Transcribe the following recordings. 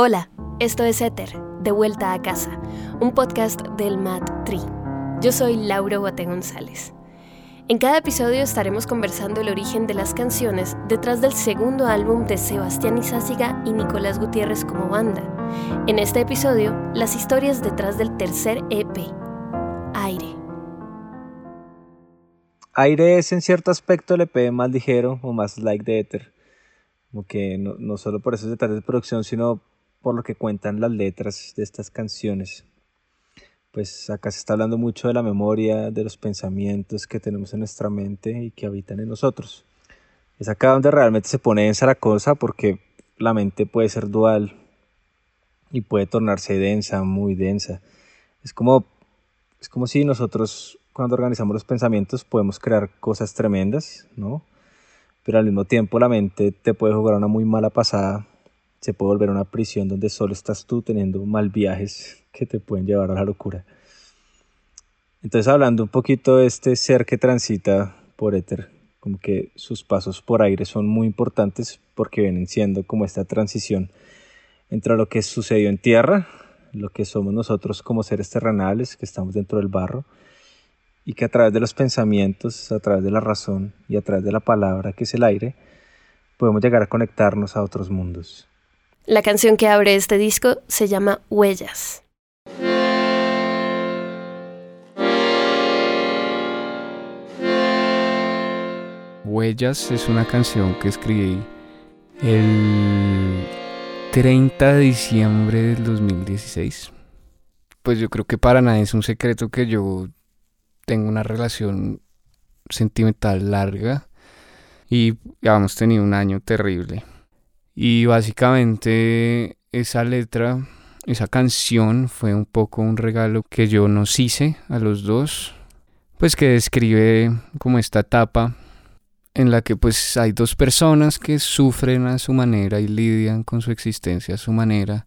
Hola, esto es Ether, de vuelta a casa, un podcast del Mat Tree. Yo soy Laura Bote González. En cada episodio estaremos conversando el origen de las canciones detrás del segundo álbum de Sebastián Izáciga y Nicolás Gutiérrez como banda. En este episodio, las historias detrás del tercer EP, Aire. Aire es en cierto aspecto el EP más ligero o más like de Ether. Como que no, no solo por esos detalles de producción, sino por lo que cuentan las letras de estas canciones. Pues acá se está hablando mucho de la memoria, de los pensamientos que tenemos en nuestra mente y que habitan en nosotros. Es acá donde realmente se pone densa la cosa porque la mente puede ser dual y puede tornarse densa, muy densa. Es como, es como si nosotros cuando organizamos los pensamientos podemos crear cosas tremendas, ¿no? Pero al mismo tiempo la mente te puede jugar una muy mala pasada se puede volver una prisión donde solo estás tú teniendo mal viajes que te pueden llevar a la locura. Entonces hablando un poquito de este ser que transita por éter, como que sus pasos por aire son muy importantes porque vienen siendo como esta transición entre lo que sucedió en tierra, lo que somos nosotros como seres terrenales que estamos dentro del barro, y que a través de los pensamientos, a través de la razón y a través de la palabra que es el aire, podemos llegar a conectarnos a otros mundos. La canción que abre este disco se llama Huellas. Huellas es una canción que escribí el 30 de diciembre del 2016. Pues yo creo que para nadie es un secreto que yo tengo una relación sentimental larga y ya hemos tenido un año terrible. Y básicamente esa letra, esa canción fue un poco un regalo que yo nos hice a los dos, pues que describe como esta etapa en la que pues hay dos personas que sufren a su manera y lidian con su existencia a su manera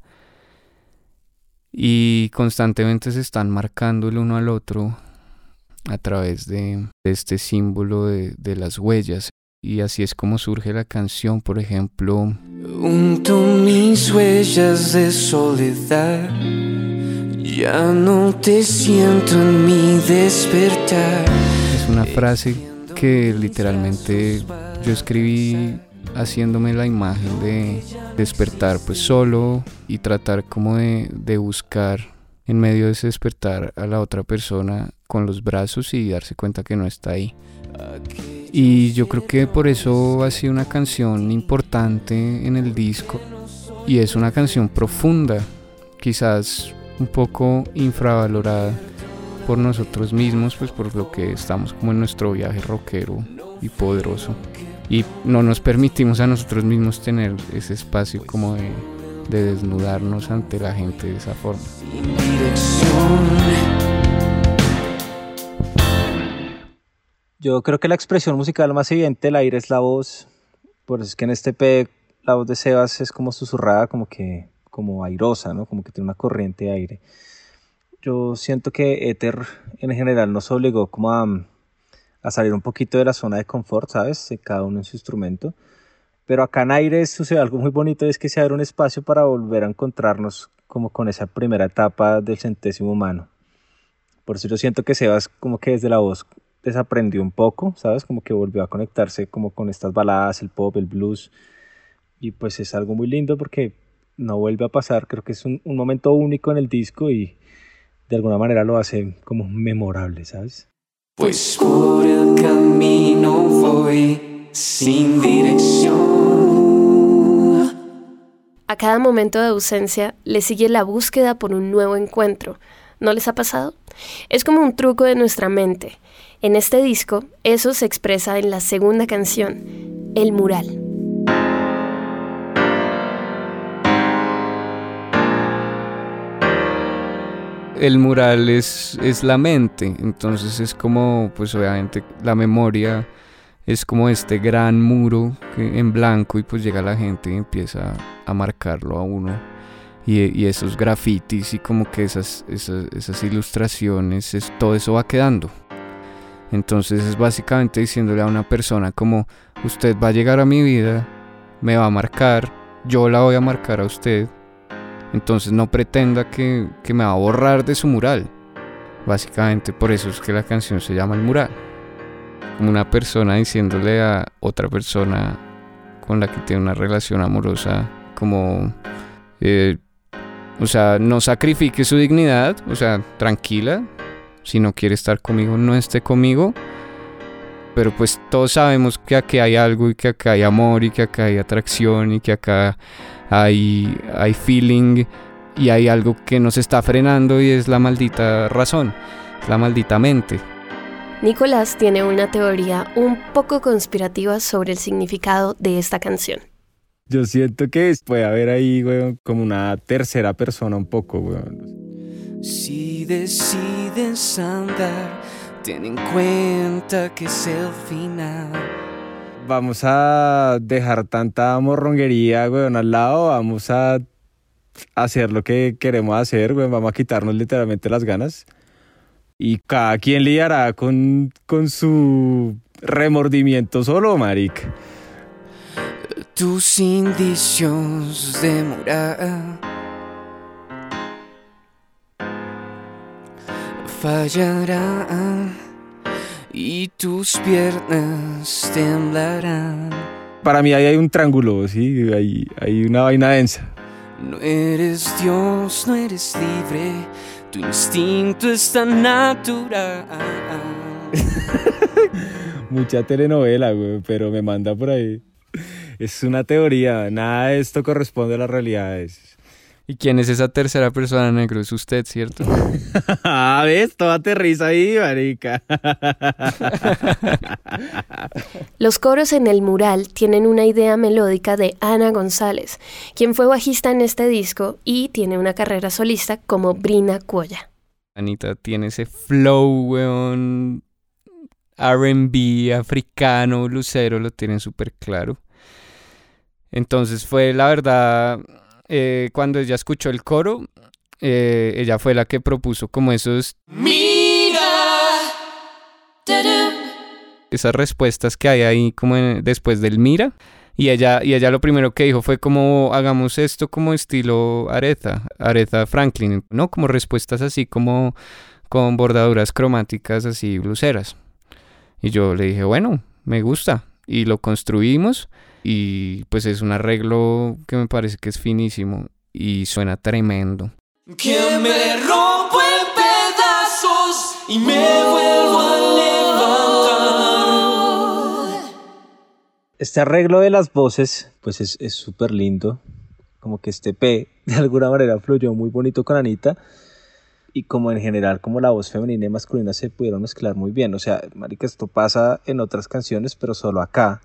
y constantemente se están marcando el uno al otro a través de, este símbolo de, de las huellas y así es como surge la canción, por ejemplo. Junto mis huellas de soledad, ya no te siento en mi despertar. Es una frase que literalmente yo escribí haciéndome la imagen de despertar pues solo y tratar como de, de buscar en medio de ese despertar a la otra persona con los brazos y darse cuenta que no está ahí. Y yo creo que por eso ha sido una canción importante en el disco. Y es una canción profunda, quizás un poco infravalorada por nosotros mismos, pues por lo que estamos como en nuestro viaje rockero y poderoso. Y no nos permitimos a nosotros mismos tener ese espacio como de, de desnudarnos ante la gente de esa forma. Yo creo que la expresión musical más evidente del aire es la voz. Por eso es que en este P la voz de Sebas es como susurrada, como que como airosa, ¿no? Como que tiene una corriente de aire. Yo siento que Ether en general nos obligó como a, a salir un poquito de la zona de confort, ¿sabes? Cada uno en su instrumento. Pero acá en aire sucede algo muy bonito, es que se abre un espacio para volver a encontrarnos como con esa primera etapa del centésimo humano. Por eso yo siento que Sebas como que desde la voz desaprendió un poco, ¿sabes? Como que volvió a conectarse como con estas baladas, el pop, el blues. Y pues es algo muy lindo porque no vuelve a pasar. Creo que es un, un momento único en el disco y de alguna manera lo hace como memorable, ¿sabes? Pues por el camino voy sin dirección. A cada momento de ausencia le sigue la búsqueda por un nuevo encuentro. ¿No les ha pasado? Es como un truco de nuestra mente en este disco, eso se expresa en la segunda canción, El Mural. El mural es, es la mente, entonces es como, pues obviamente la memoria es como este gran muro en blanco y pues llega la gente y empieza a marcarlo a uno. Y, esos grafitis y como que esas, esas, esas ilustraciones, es, todo eso va quedando. Entonces es básicamente diciéndole a una persona como usted va a llegar a mi vida, me va a marcar, yo la voy a marcar a usted Entonces no pretenda que, que me va a borrar de su mural. Básicamente por eso es que la canción se llama El mural. Como una persona diciéndole a otra persona con la que tiene una relación amorosa como... Eh, o sea, no sacrifique su dignidad, o sea, tranquila. Si no quiere estar conmigo, no esté conmigo. Pero pues todos sabemos que aquí hay algo y que acá hay amor y que acá hay atracción y que acá hay, hay feeling y hay algo que nos está frenando y es la maldita razón, la maldita mente. Nicolás tiene una teoría un poco conspirativa sobre el significado de esta canción. Yo siento que puede haber ahí, güey, como una tercera persona un poco, güey. Si decides andar, ten en cuenta que es el final. Vamos a dejar tanta morronguería, güey, al lado. Vamos a hacer lo que queremos hacer, güey. Vamos a quitarnos literalmente las ganas. Y cada quien lidiará con, con su remordimiento solo, maric. Tus indicios de morar fallarán y tus piernas temblarán. Para mí ahí hay un triángulo, sí, hay, hay una vaina densa. No eres Dios, no eres libre, tu instinto es tan natural. Mucha telenovela, güey, pero me manda por ahí. Es una teoría, nada de esto corresponde a las realidades. ¿Y quién es esa tercera persona negro? Es usted, ¿cierto? ah, ¿ves? Todo aterriza ahí, marica. Los coros en el mural tienen una idea melódica de Ana González, quien fue bajista en este disco y tiene una carrera solista como Brina Cuoya. Anita tiene ese flow, weón, R&B, africano, lucero, lo tienen súper claro. Entonces fue la verdad, eh, cuando ella escuchó el coro, eh, ella fue la que propuso como esos... Mira. Esas respuestas que hay ahí como después del mira. Y ella, y ella lo primero que dijo fue como hagamos esto como estilo Aretha, Aretha Franklin, ¿no? Como respuestas así como con bordaduras cromáticas así luceras. Y yo le dije, bueno, me gusta. Y lo construimos y pues es un arreglo que me parece que es finísimo y suena tremendo. Que me rompo en pedazos y me vuelvo a levantar. Este arreglo de las voces pues es súper lindo. Como que este P de alguna manera fluyó muy bonito con Anita y como en general como la voz femenina y masculina se pudieron mezclar muy bien. O sea, marica, esto pasa en otras canciones, pero solo acá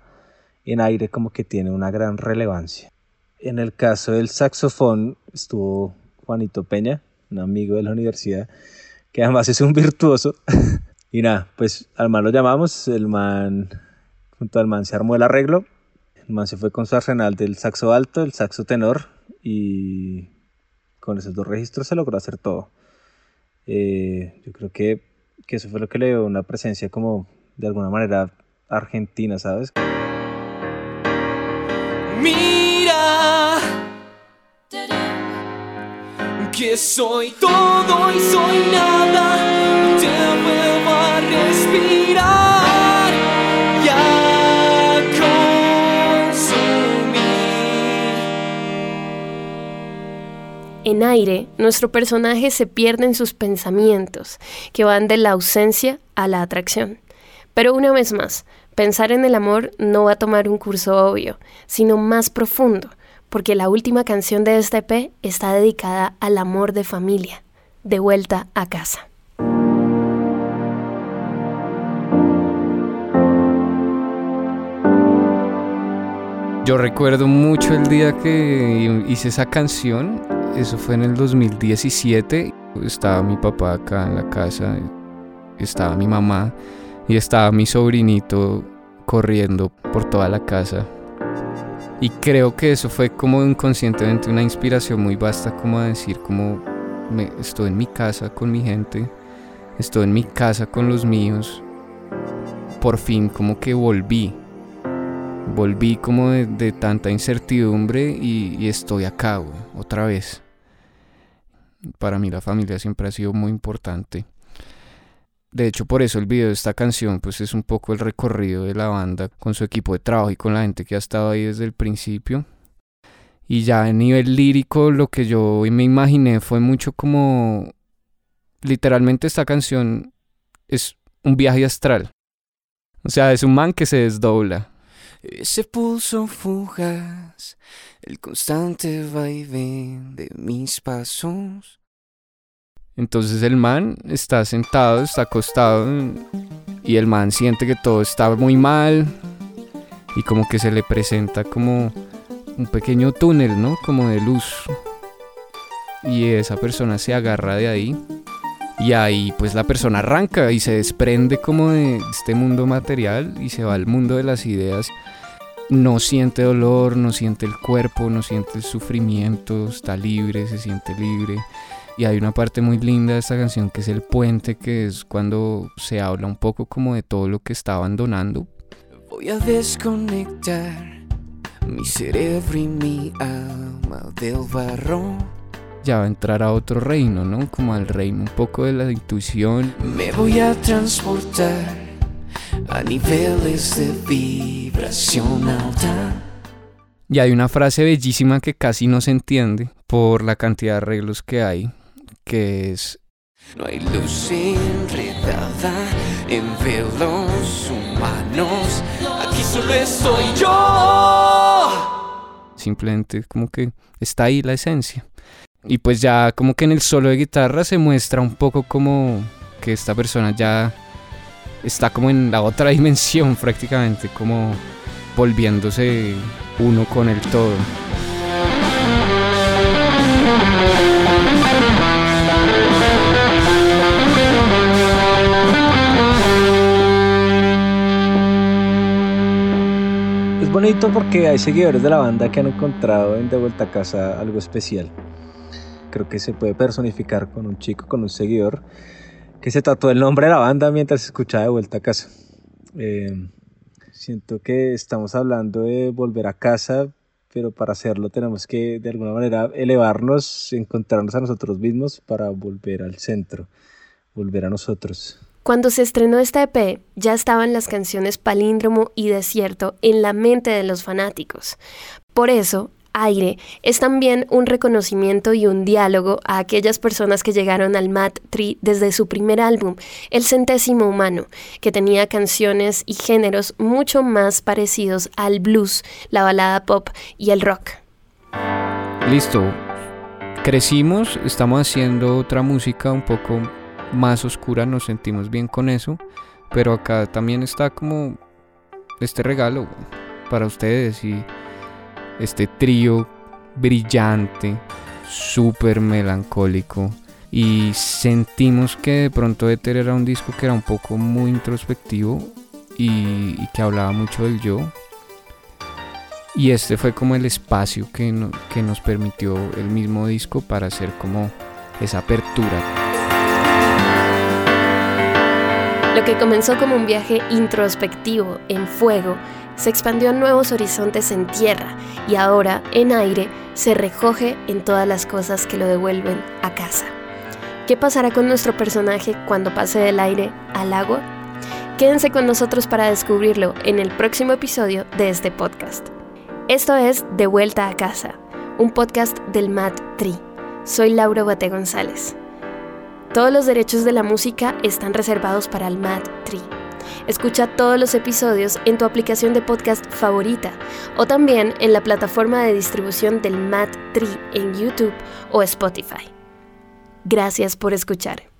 en aire como que tiene una gran relevancia. En el caso del saxofón estuvo Juanito Peña, un amigo de la universidad, que además es un virtuoso. y nada, pues al man lo llamamos, el man, junto al man se armó el arreglo, el man se fue con su arsenal del saxo alto, el saxo tenor, y con esos dos registros se logró hacer todo. Eh, yo creo que, que eso fue lo que le dio una presencia como de alguna manera argentina, ¿sabes? Mira que soy todo y soy nada, te vuelvo a respirar En aire, nuestro personaje se pierde en sus pensamientos, que van de la ausencia a la atracción. Pero una vez más, Pensar en el amor no va a tomar un curso obvio, sino más profundo, porque la última canción de este EP está dedicada al amor de familia, de vuelta a casa. Yo recuerdo mucho el día que hice esa canción, eso fue en el 2017, estaba mi papá acá en la casa, estaba mi mamá y estaba mi sobrinito corriendo por toda la casa. Y creo que eso fue como inconscientemente una inspiración muy vasta como a decir como me, estoy en mi casa con mi gente, estoy en mi casa con los míos. Por fin como que volví. Volví como de, tanta incertidumbre y, estoy acá, otra vez. Para mí la familia siempre ha sido muy importante. De hecho, por eso el video de esta canción pues es un poco el recorrido de la banda con su equipo de trabajo y con la gente que ha estado ahí desde el principio. Y ya a nivel lírico lo que yo me imaginé fue mucho como literalmente esta canción es un viaje astral. O sea, es un man que se desdobla. Ese pulso fugaz, el constante vaivén de mis pasos. Entonces el man está sentado, está acostado y el man siente que todo está muy mal y como que se le presenta como un pequeño túnel, ¿no? Como de luz. Y esa persona se agarra de ahí y ahí pues la persona arranca y se desprende como de este mundo material y se va al mundo de las ideas. No siente dolor, no siente el cuerpo, no siente el sufrimiento, está libre, se siente libre. Y hay una parte muy linda de esta canción que es el puente, que es cuando se habla un poco como de todo lo que está abandonando. Voy a desconectar mi cerebro y mi alma del barro ya va a entrar a otro reino, ¿no? Como al reino un poco de la intuición. Me voy a transportar a niveles de vibración alta. Y hay una frase bellísima que casi no se entiende por la cantidad de arreglos que hay, que es... No hay luz enredada en velos humanos, aquí solo estoy yo. Simplemente como que está ahí la esencia. Y pues ya como que en el solo de guitarra se muestra un poco como que esta persona ya está como en la otra dimensión prácticamente, como volviéndose uno con el todo. Es bonito porque hay seguidores de la banda que han encontrado en De Vuelta a Casa algo especial creo que se puede personificar con un chico, con un seguidor, que se trató el nombre de la banda mientras escuchaba de vuelta a casa. Eh, siento que estamos hablando de volver a casa, pero para hacerlo tenemos que de alguna manera elevarnos, encontrarnos a nosotros mismos para volver al centro, volver a nosotros. Cuando se estrenó esta EP, ya estaban las canciones Palíndromo y Desierto en la mente de los fanáticos. Por eso, aire es también un reconocimiento y un diálogo a aquellas personas que llegaron al Mat Tree desde su primer álbum, El Centésimo Humano, que tenía canciones y géneros mucho más parecidos al blues, la balada pop y el rock. Listo. Crecimos, estamos haciendo otra música un poco más oscura, nos sentimos bien con eso, pero acá también está como este regalo para ustedes y este trío brillante, súper melancólico. Y sentimos que de pronto Ether era un disco que era un poco muy introspectivo y, que hablaba mucho del yo. Y este fue como el espacio que, que nos permitió el mismo disco para hacer como esa apertura. Lo que comenzó como un viaje introspectivo en fuego se expandió a nuevos horizontes en tierra y ahora en aire se recoge en todas las cosas que lo devuelven a casa. ¿Qué pasará con nuestro personaje cuando pase del aire al agua? Quédense con nosotros para descubrirlo en el próximo episodio de este podcast. Esto es De Vuelta a Casa, un podcast del Mat Tree. Soy Laura Bate González. Todos los derechos de la música están reservados para el Mat Tree. Escucha todos los episodios en tu aplicación de podcast favorita o también en la plataforma de distribución del Mat Tree en YouTube o Spotify. Gracias por escuchar.